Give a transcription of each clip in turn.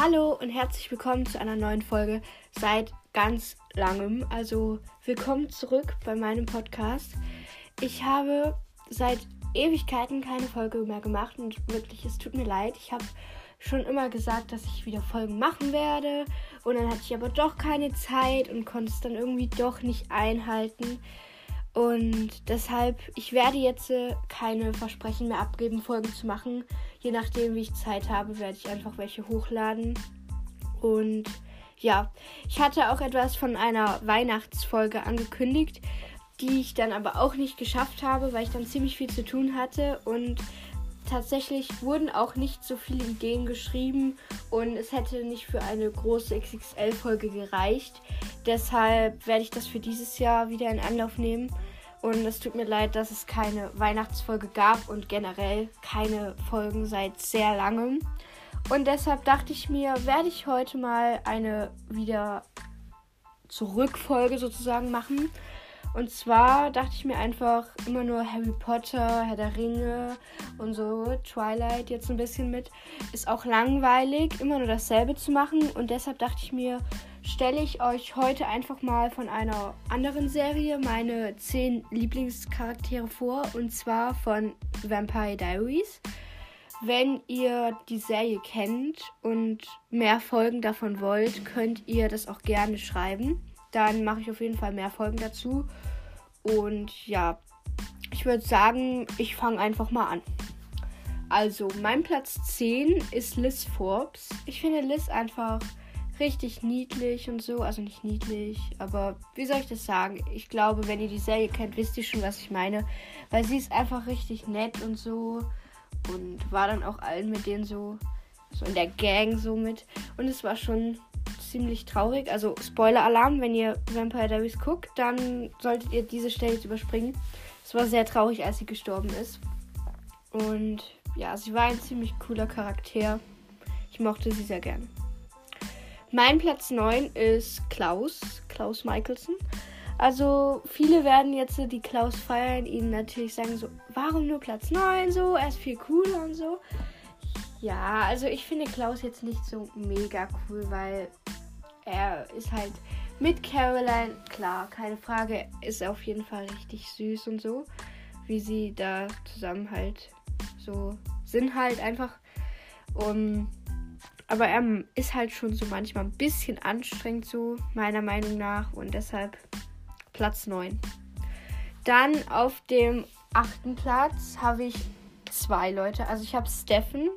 Hallo und herzlich willkommen zu einer neuen Folge seit ganz langem. Also willkommen zurück bei meinem Podcast. Ich habe seit Ewigkeiten keine Folge mehr gemacht und wirklich, es tut mir leid. Ich habe schon immer gesagt, dass ich wieder Folgen machen werde und dann hatte ich aber doch keine Zeit und konnte es dann irgendwie doch nicht einhalten. Und deshalb, ich werde jetzt äh, keine Versprechen mehr abgeben, Folgen zu machen. Je nachdem, wie ich Zeit habe, werde ich einfach welche hochladen. Und ja, ich hatte auch etwas von einer Weihnachtsfolge angekündigt, die ich dann aber auch nicht geschafft habe, weil ich dann ziemlich viel zu tun hatte. Und tatsächlich wurden auch nicht so viele Ideen geschrieben und es hätte nicht für eine große XXL-Folge gereicht. Deshalb werde ich das für dieses Jahr wieder in Anlauf nehmen. Und es tut mir leid, dass es keine Weihnachtsfolge gab und generell keine Folgen seit sehr langem. Und deshalb dachte ich mir, werde ich heute mal eine wieder Zurückfolge sozusagen machen. Und zwar dachte ich mir einfach immer nur Harry Potter, Herr der Ringe und so, Twilight jetzt ein bisschen mit. Ist auch langweilig, immer nur dasselbe zu machen. Und deshalb dachte ich mir, stelle ich euch heute einfach mal von einer anderen Serie meine 10 Lieblingscharaktere vor. Und zwar von Vampire Diaries. Wenn ihr die Serie kennt und mehr Folgen davon wollt, könnt ihr das auch gerne schreiben. Dann mache ich auf jeden Fall mehr Folgen dazu. Und ja, ich würde sagen, ich fange einfach mal an. Also, mein Platz 10 ist Liz Forbes. Ich finde Liz einfach richtig niedlich und so. Also nicht niedlich, aber wie soll ich das sagen? Ich glaube, wenn ihr die Serie kennt, wisst ihr schon, was ich meine. Weil sie ist einfach richtig nett und so. Und war dann auch allen mit denen so, so in der Gang so mit. Und es war schon ziemlich traurig. Also Spoiler-Alarm, wenn ihr Vampire Diaries guckt, dann solltet ihr diese Stelle jetzt überspringen. Es war sehr traurig, als sie gestorben ist. Und ja, sie war ein ziemlich cooler Charakter. Ich mochte sie sehr gern. Mein Platz 9 ist Klaus, Klaus Michelson. Also viele werden jetzt die Klaus feiern, ihnen natürlich sagen so, warum nur Platz 9 so, er ist viel cooler und so. Ja, also ich finde Klaus jetzt nicht so mega cool, weil er ist halt mit Caroline, klar, keine Frage, ist auf jeden Fall richtig süß und so, wie sie da zusammen halt so sind halt einfach. Um, aber er ist halt schon so manchmal ein bisschen anstrengend so, meiner Meinung nach. Und deshalb Platz 9. Dann auf dem achten Platz habe ich zwei Leute. Also ich habe Steffen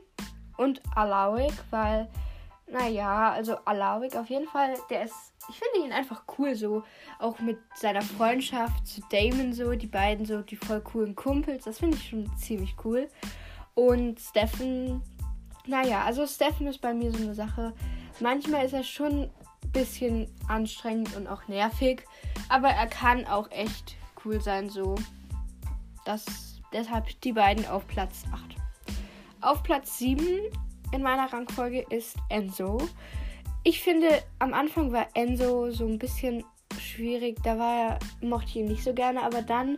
und Alawik, weil naja, also Alawik auf jeden Fall, der ist, ich finde ihn einfach cool so, auch mit seiner Freundschaft zu Damon so, die beiden so, die voll coolen Kumpels, das finde ich schon ziemlich cool. Und Steffen, naja, also Steffen ist bei mir so eine Sache, manchmal ist er schon ein bisschen anstrengend und auch nervig, aber er kann auch echt cool sein so. Das, deshalb die beiden auf Platz 8. Auf Platz 7 in meiner Rangfolge ist Enzo. Ich finde, am Anfang war Enzo so ein bisschen schwierig. Da war er, mochte ich ihn nicht so gerne, aber dann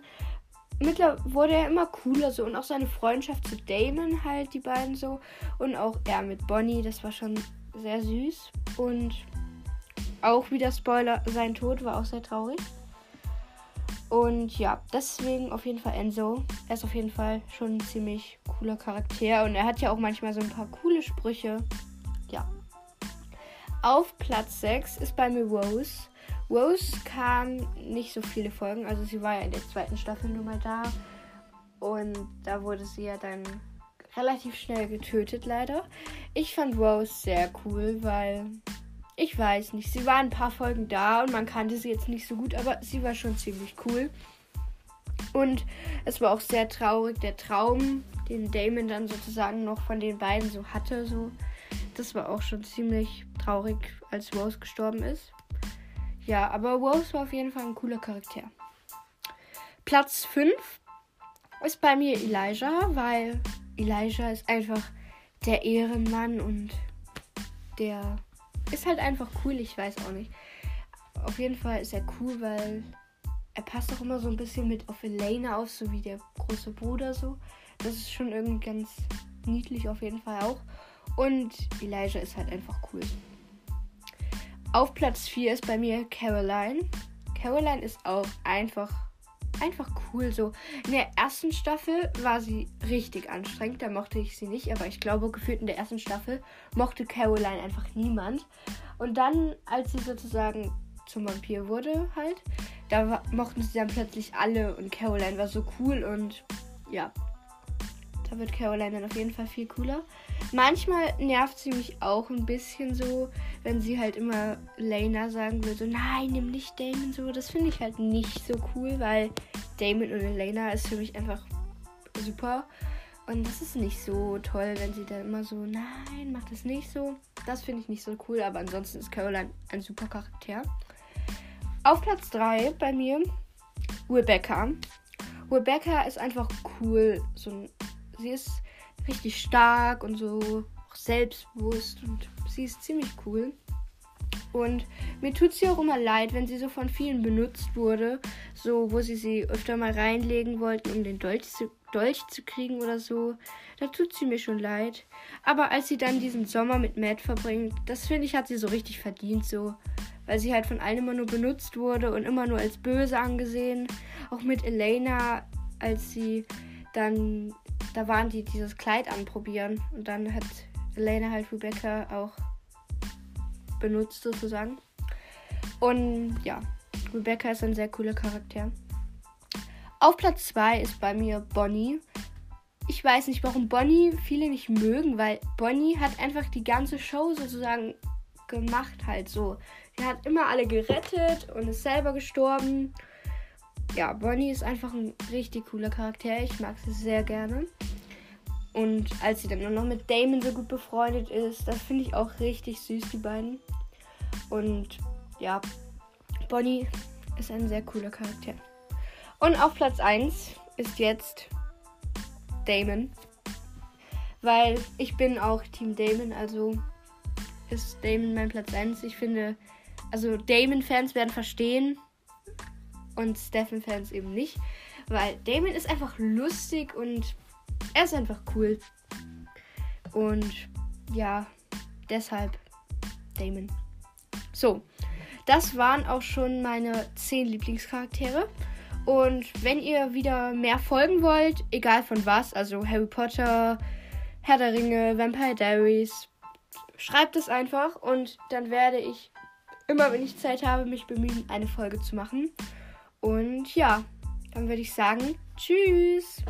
mittlerweile wurde er immer cooler so und auch seine Freundschaft zu Damon halt, die beiden so. Und auch er mit Bonnie, das war schon sehr süß. Und auch wieder Spoiler, sein Tod war auch sehr traurig. Und ja, deswegen auf jeden Fall Enzo. Er ist auf jeden Fall schon ein ziemlich cooler Charakter. Und er hat ja auch manchmal so ein paar coole Sprüche. Ja. Auf Platz 6 ist bei mir Rose. Rose kam nicht so viele Folgen. Also sie war ja in der zweiten Staffel nur mal da. Und da wurde sie ja dann relativ schnell getötet, leider. Ich fand Rose sehr cool, weil ich weiß nicht. Sie war ein paar Folgen da und man kannte sie jetzt nicht so gut, aber sie war schon ziemlich cool. Und es war auch sehr traurig, der Traum, den Damon dann sozusagen noch von den beiden so hatte, so. Das war auch schon ziemlich traurig, als Rose gestorben ist. Ja, aber Rose war auf jeden Fall ein cooler Charakter. Platz 5 ist bei mir Elijah, weil Elijah ist einfach der Ehrenmann und der ist halt einfach cool, ich weiß auch nicht. Auf jeden Fall ist er cool, weil er passt auch immer so ein bisschen mit auf Elena auf, so wie der große Bruder so. Das ist schon irgendwie ganz niedlich auf jeden Fall auch. Und Elijah ist halt einfach cool. Auf Platz 4 ist bei mir Caroline. Caroline ist auch einfach einfach cool so. In der ersten Staffel war sie richtig anstrengend, da mochte ich sie nicht, aber ich glaube, gefühlt in der ersten Staffel mochte Caroline einfach niemand. Und dann, als sie sozusagen zum Vampir wurde, halt, da mochten sie dann plötzlich alle und Caroline war so cool und ja, da wird Caroline dann auf jeden Fall viel cooler. Manchmal nervt sie mich auch ein bisschen so, wenn sie halt immer Lena sagen will, so nein, nimm nicht Damon so. Das finde ich halt nicht so cool, weil Damon und Elena ist für mich einfach super. Und das ist nicht so toll, wenn sie dann immer so, nein, mach das nicht so. Das finde ich nicht so cool, aber ansonsten ist Caroline ein super Charakter. Auf Platz 3 bei mir Rebecca. Rebecca ist einfach cool. So, sie ist richtig stark und so selbstbewusst und sie ist ziemlich cool. Und mir tut sie auch immer leid, wenn sie so von vielen benutzt wurde, so wo sie sie öfter mal reinlegen wollten, um den Dolch zu, Dolch zu kriegen oder so. Da tut sie mir schon leid. Aber als sie dann diesen Sommer mit Matt verbringt, das finde ich, hat sie so richtig verdient, so. Weil sie halt von allen immer nur benutzt wurde und immer nur als böse angesehen. Auch mit Elena, als sie dann, da waren die dieses Kleid anprobieren. Und dann hat Elena halt Rebecca auch benutzt sozusagen. Und ja, Rebecca ist ein sehr cooler Charakter. Auf Platz 2 ist bei mir Bonnie. Ich weiß nicht, warum Bonnie viele nicht mögen, weil Bonnie hat einfach die ganze Show sozusagen gemacht halt so. Sie hat immer alle gerettet und ist selber gestorben. Ja, Bonnie ist einfach ein richtig cooler Charakter. Ich mag sie sehr gerne. Und als sie dann nur noch mit Damon so gut befreundet ist, das finde ich auch richtig süß, die beiden. Und ja, Bonnie ist ein sehr cooler Charakter. Und auf Platz 1 ist jetzt Damon. Weil ich bin auch Team Damon, also ist Damon mein Platz 1. Ich finde, also Damon-Fans werden verstehen und Stephen-Fans eben nicht. Weil Damon ist einfach lustig und er ist einfach cool. Und ja, deshalb Damon. So, das waren auch schon meine 10 Lieblingscharaktere. Und wenn ihr wieder mehr folgen wollt, egal von was, also Harry Potter, Herr der Ringe, Vampire Diaries, schreibt es einfach und dann werde ich immer, wenn ich Zeit habe, mich bemühen, eine Folge zu machen. Und ja, dann würde ich sagen, tschüss.